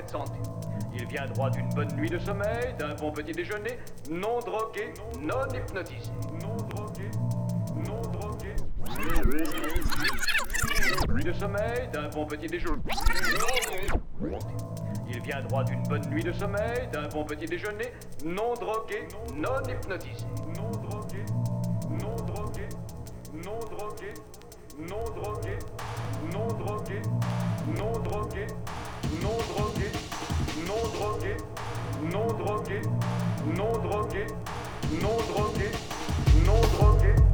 parfaite santé. Ils viendront d'une bonne nuit de sommeil, d'un bon petit déjeuner, non drogué, non hypnotisés. Non drogués, non drogués. Nuit de sommeil, d'un bon petit déjeuner. Ils viendront d'une bonne nuit de sommeil, d'un bon petit déjeuner, non drogué, non hypnotisés. Non drogué, non drogué, non drogué, non drogué, non drogué, non drogués non drogué, non drogué, non drogué, non drogué, non drogué, non drogué.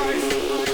sacrifice.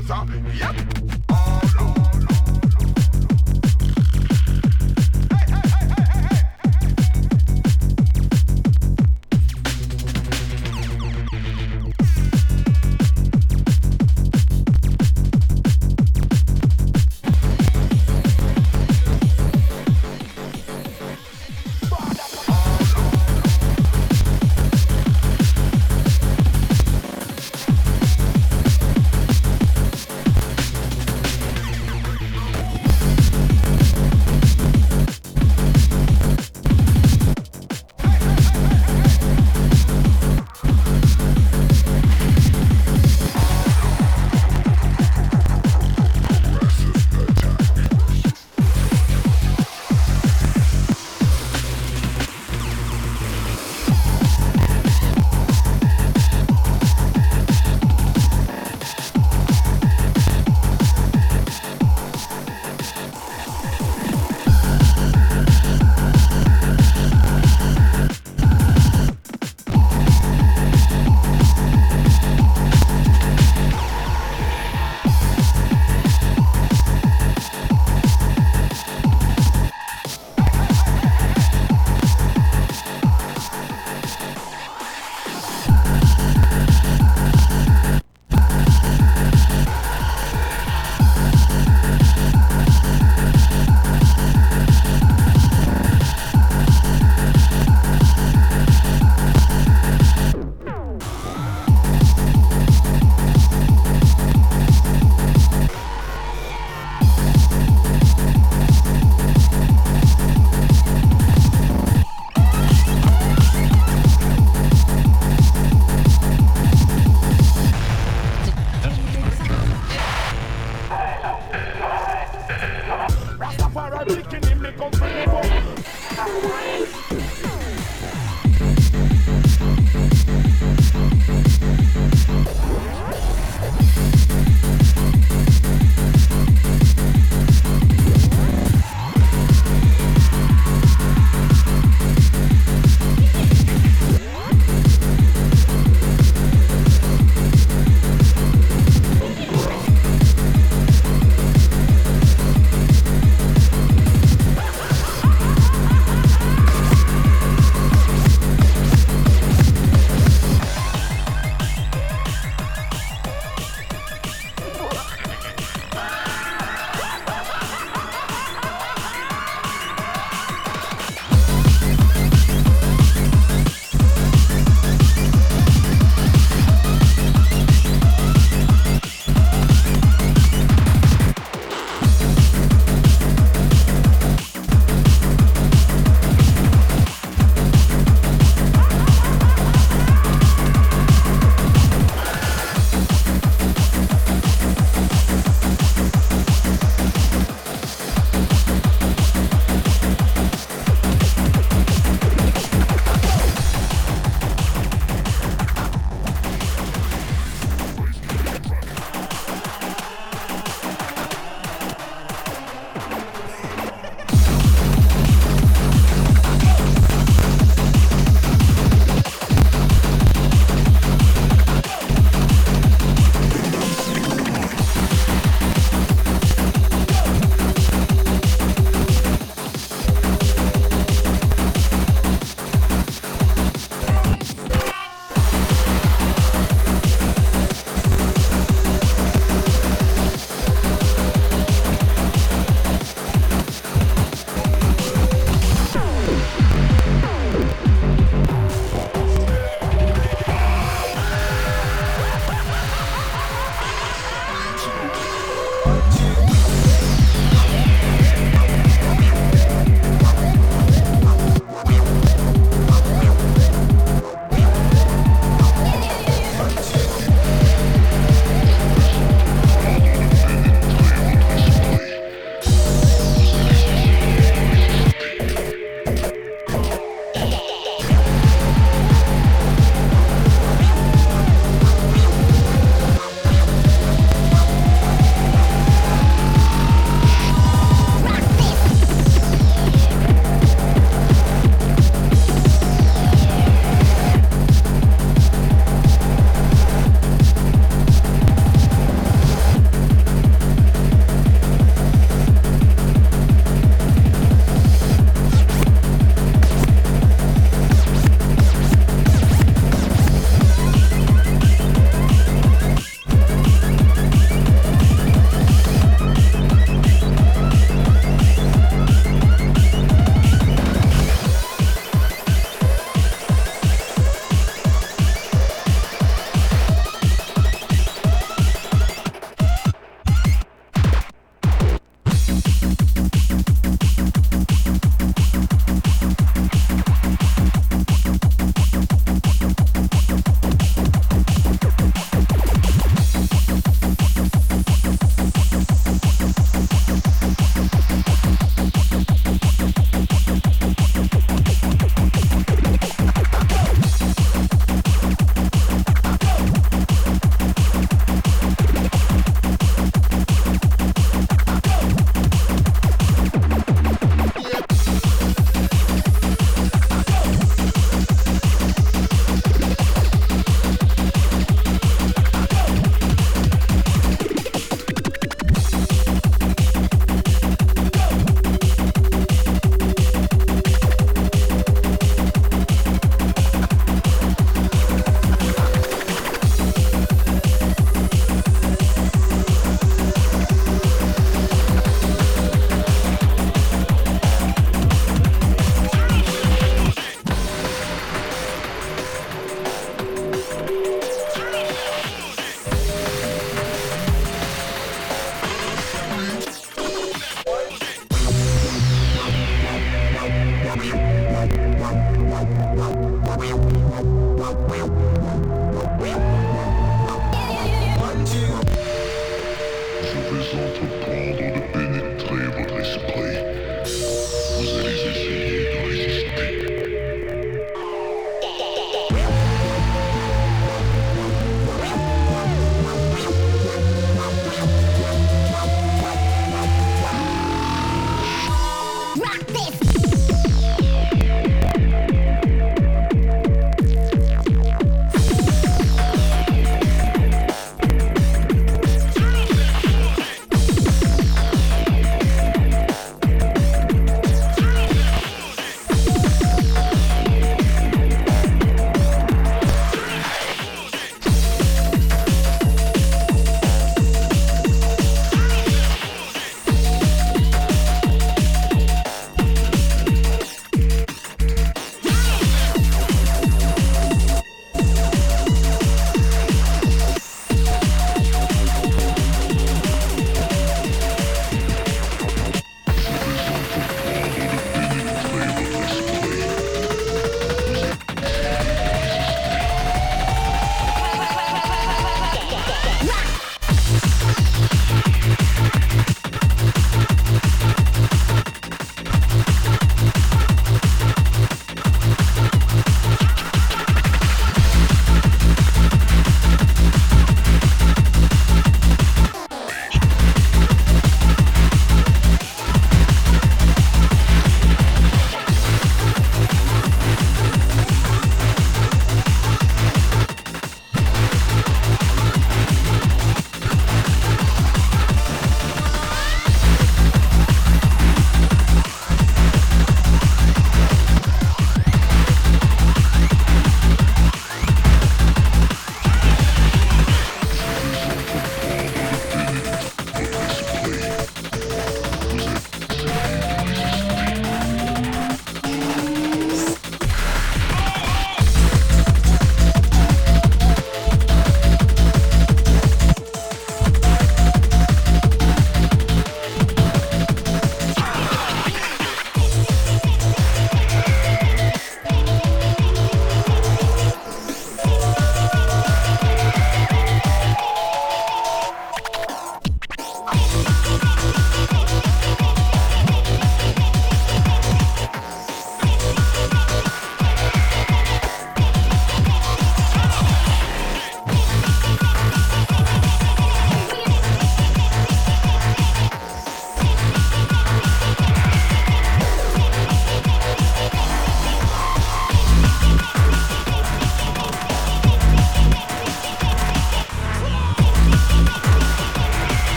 Yep.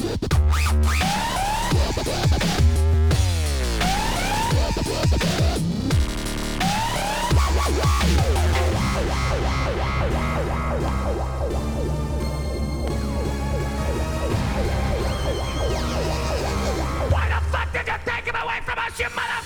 Why the fuck did you take him away from us, you mother?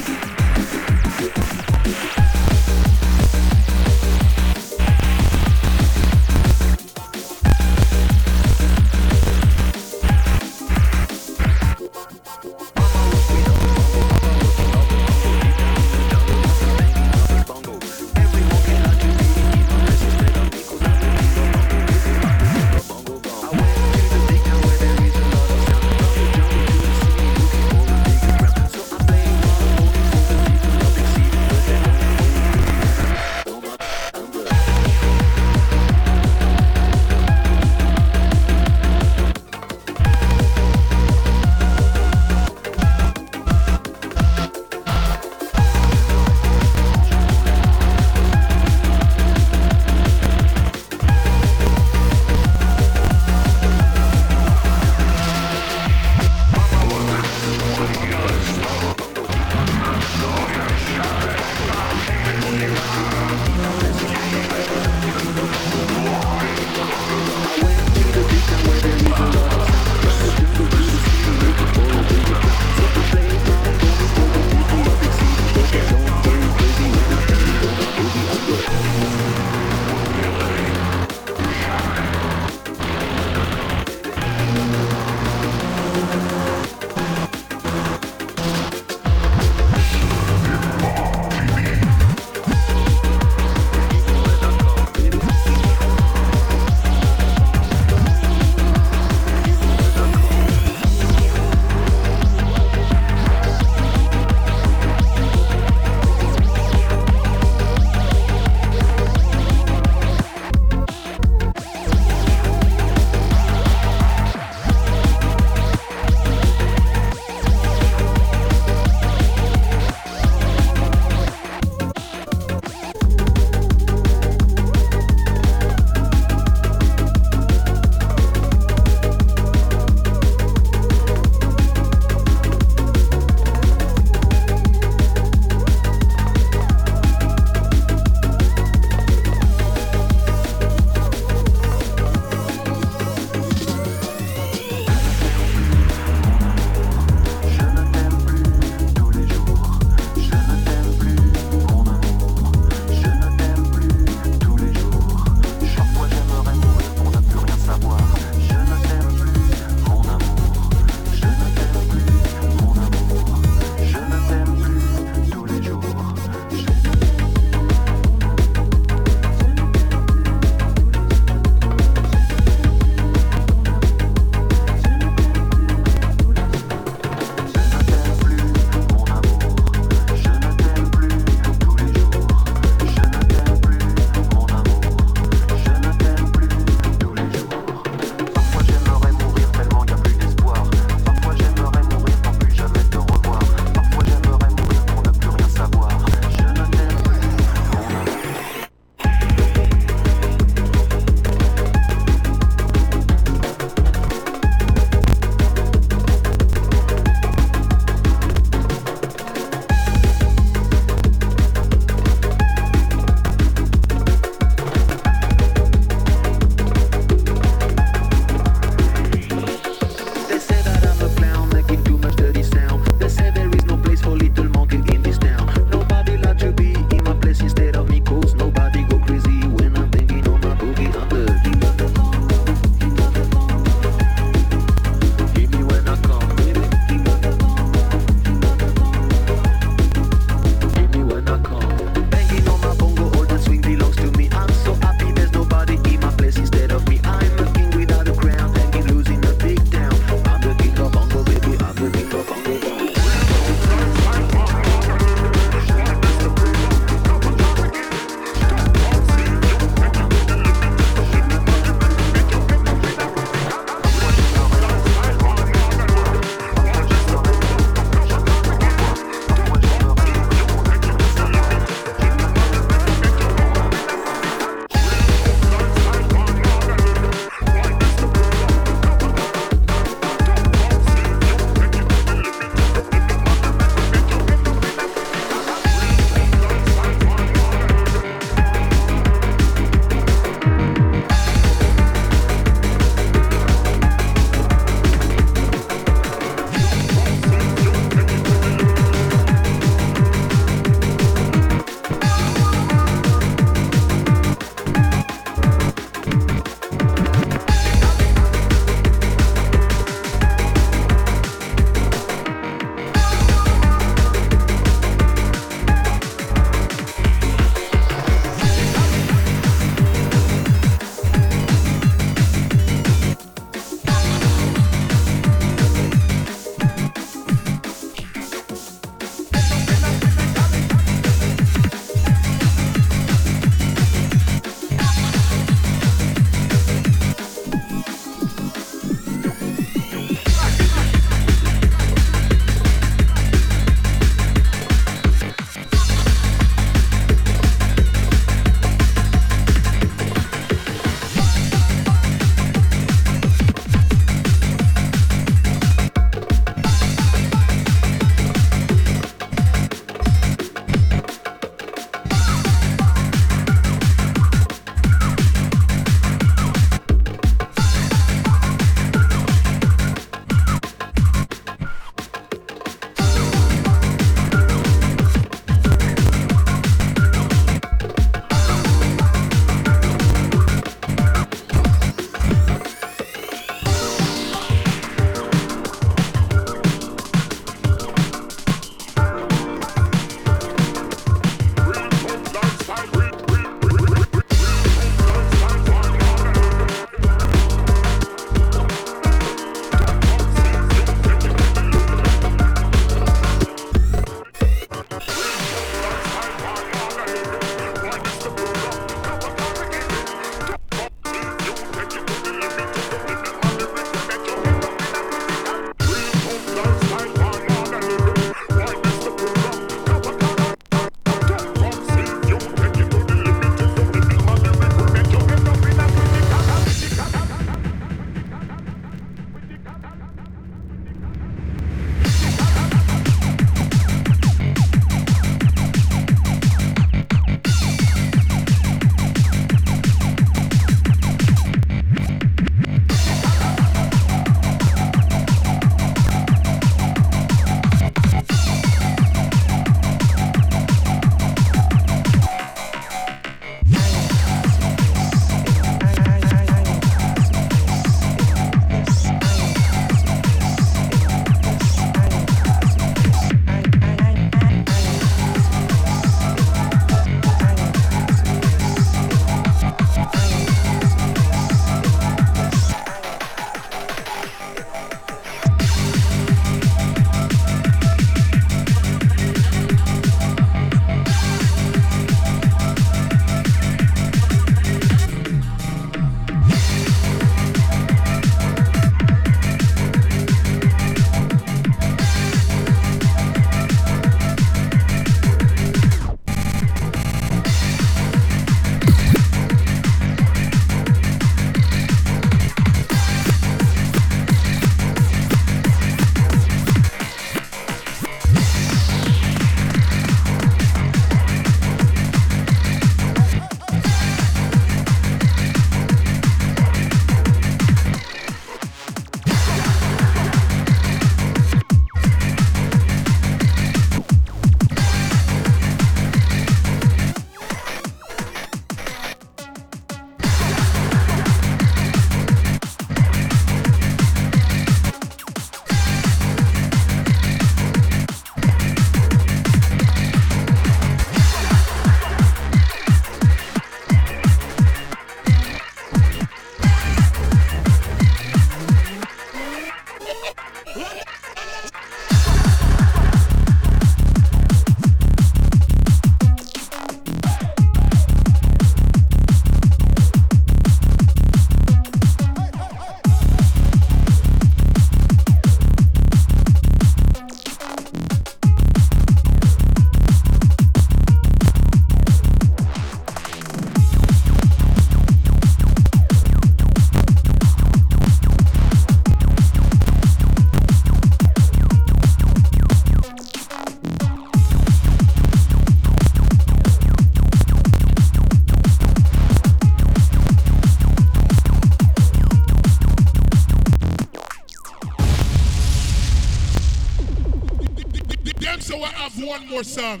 one more song.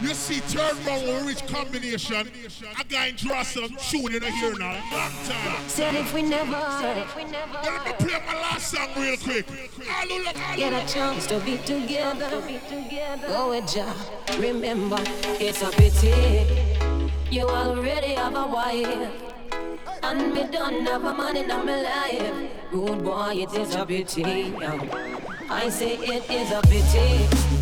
You see, turn round when we reach combination. I got in draw some shooting in here now. Long time. Said if we never. Let me play my last song real quick. Get a chance to be together. Go with Jah. Remember, it's a pity. You already have a wife. And me don't have a man in my life. Good boy, it is a pity. I say it is a pity.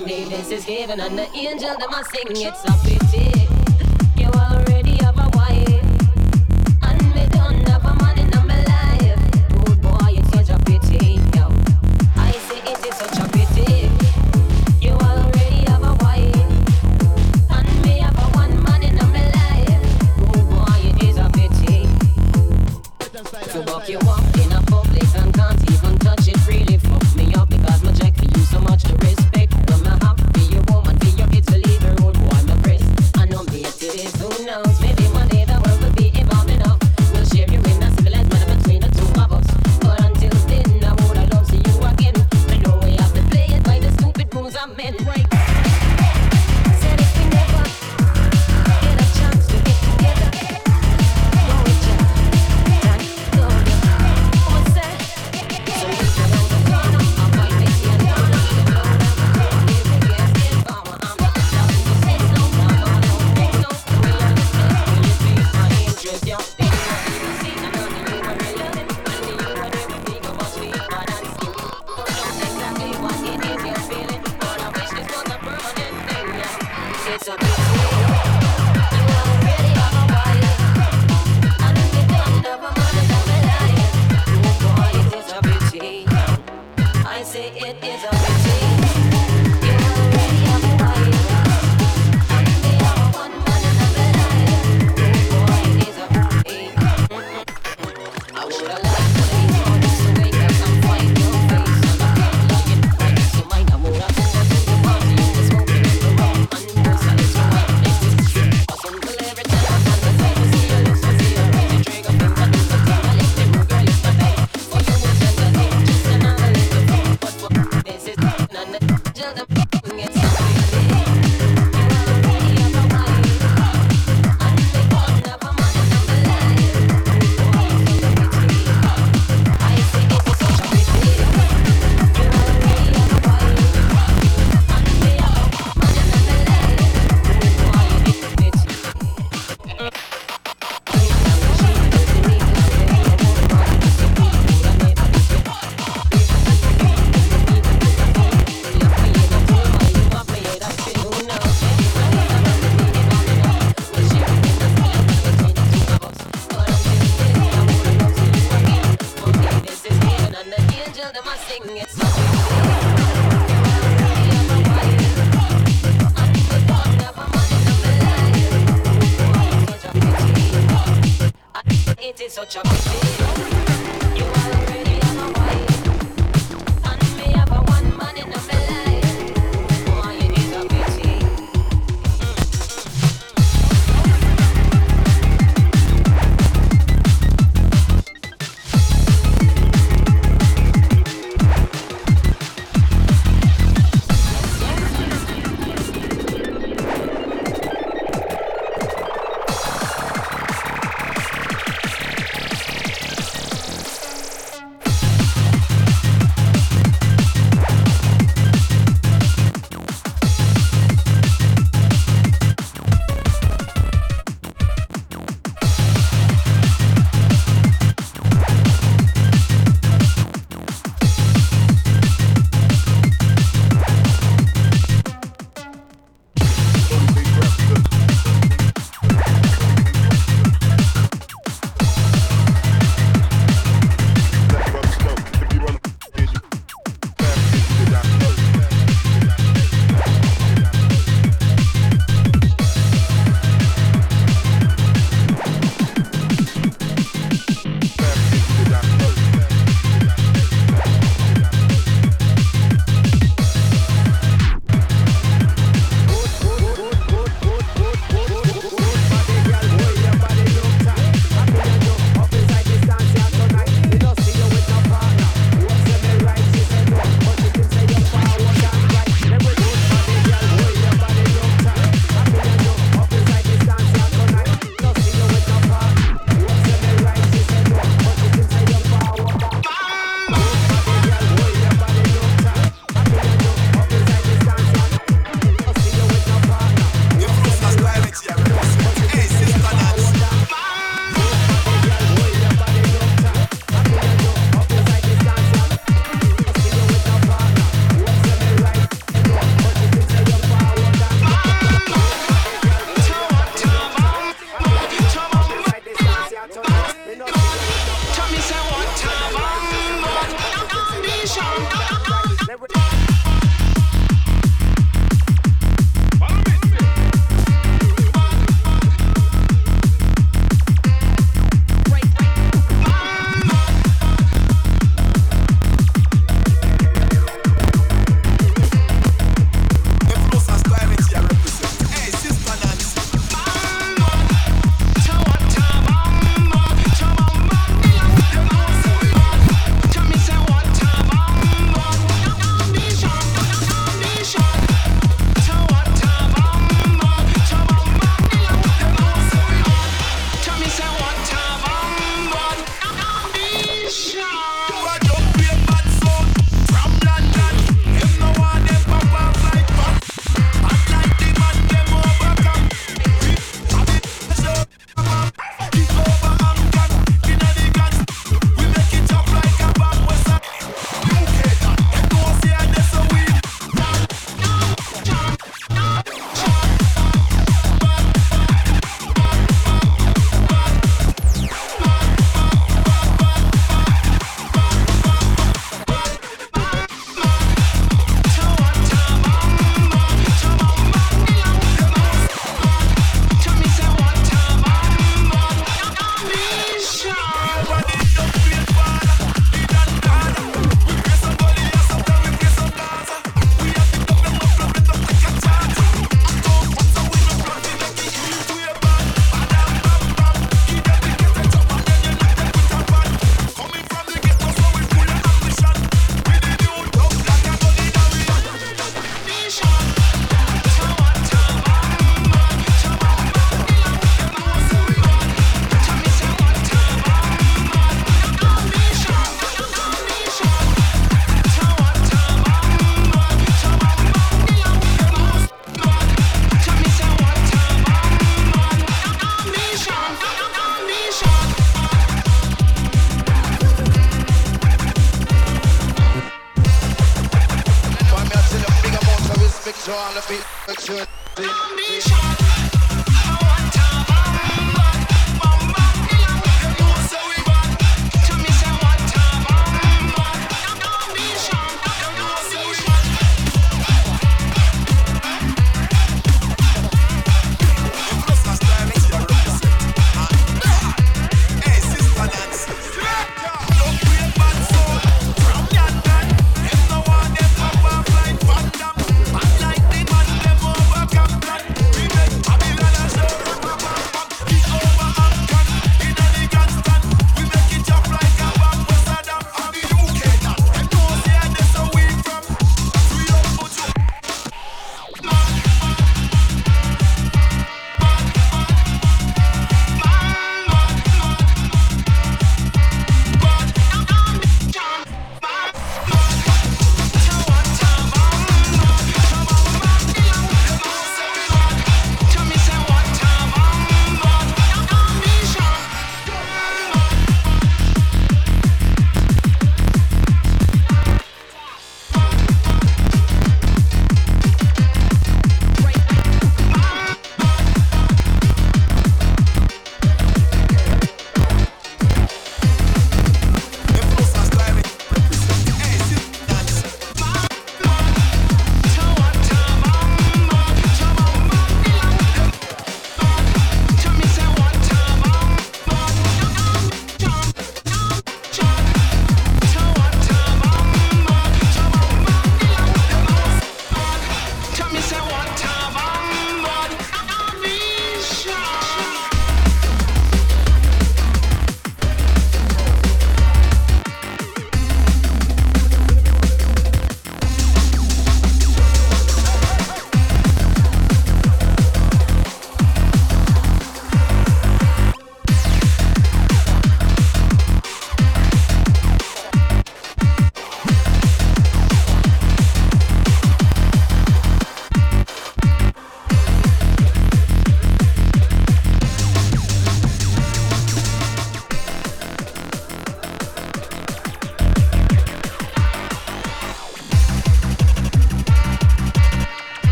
my This is heaven, and the angel that I sing, it's a pity.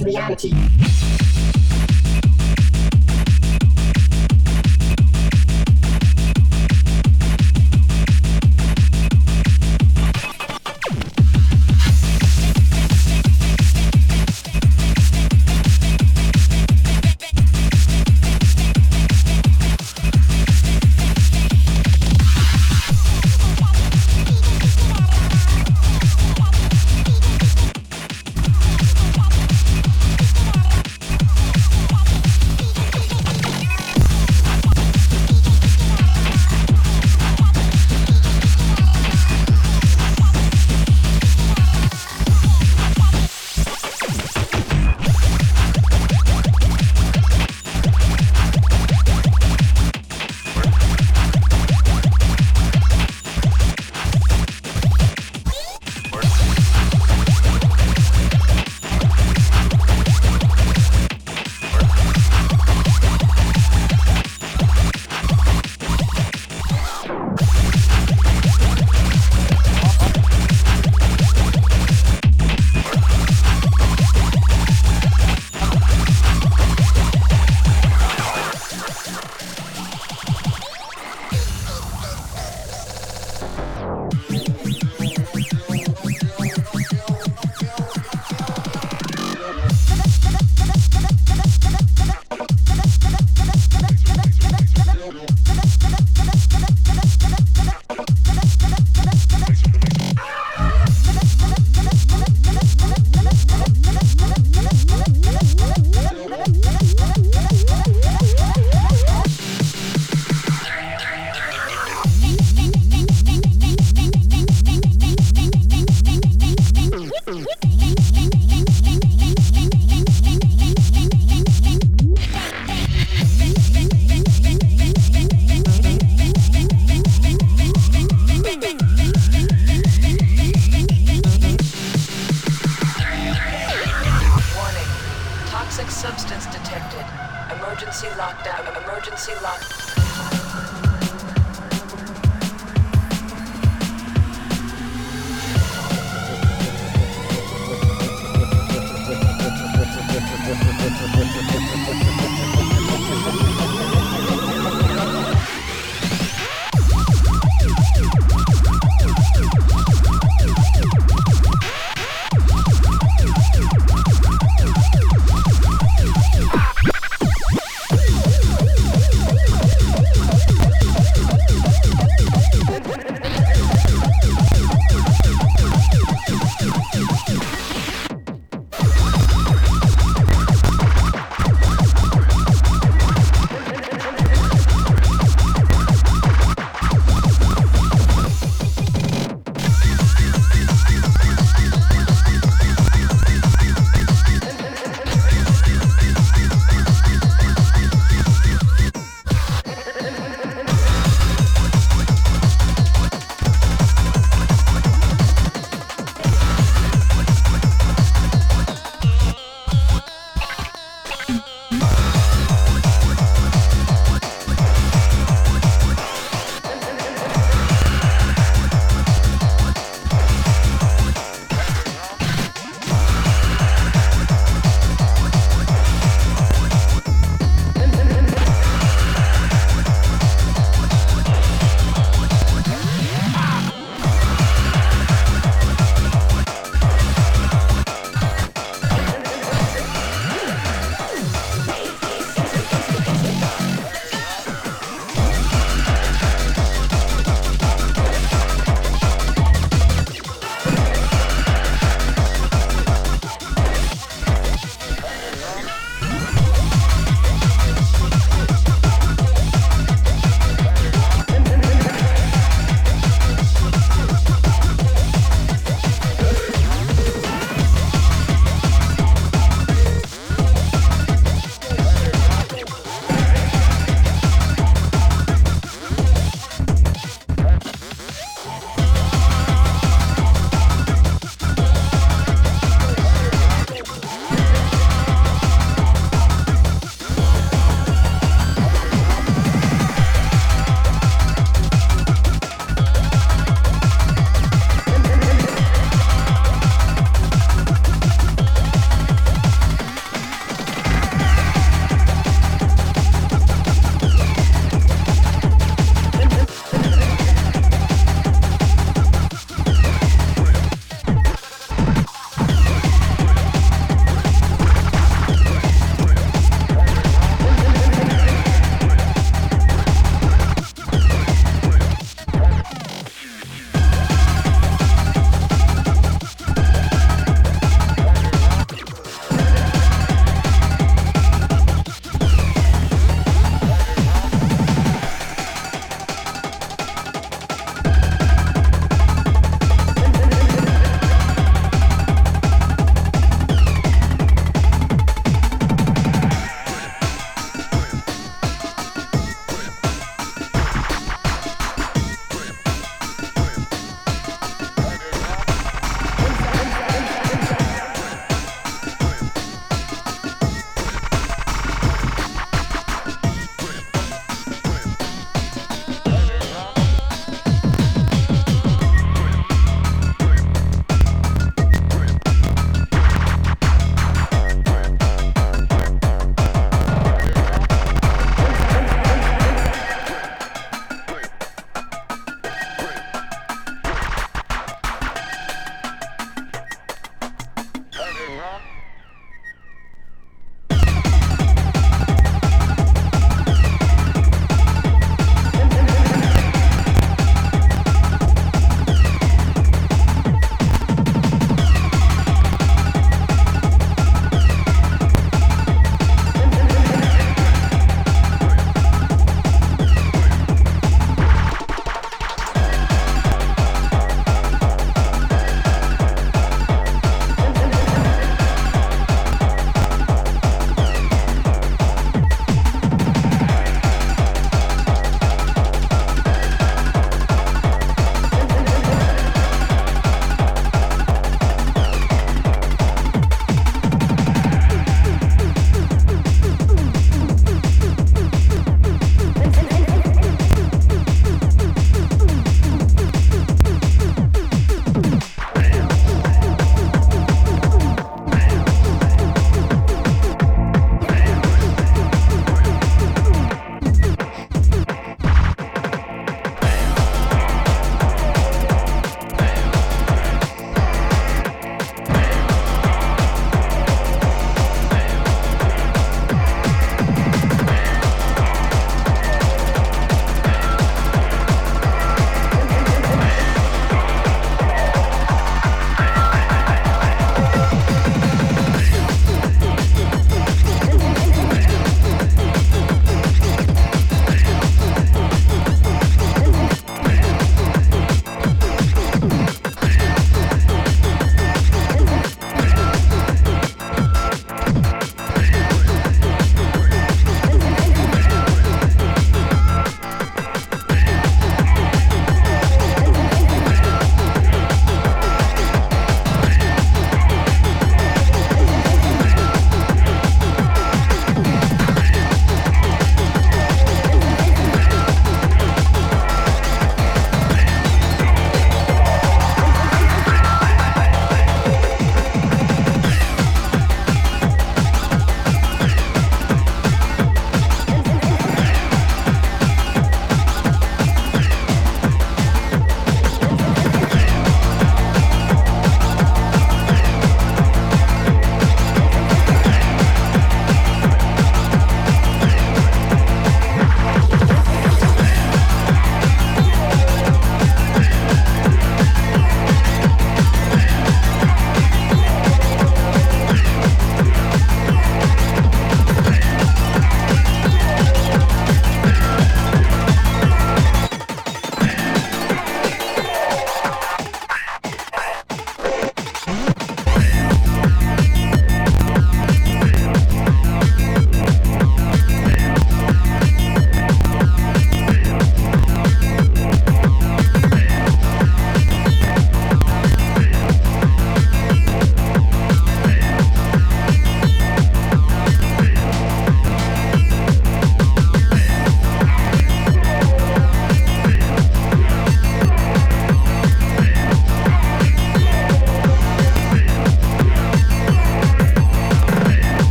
reality.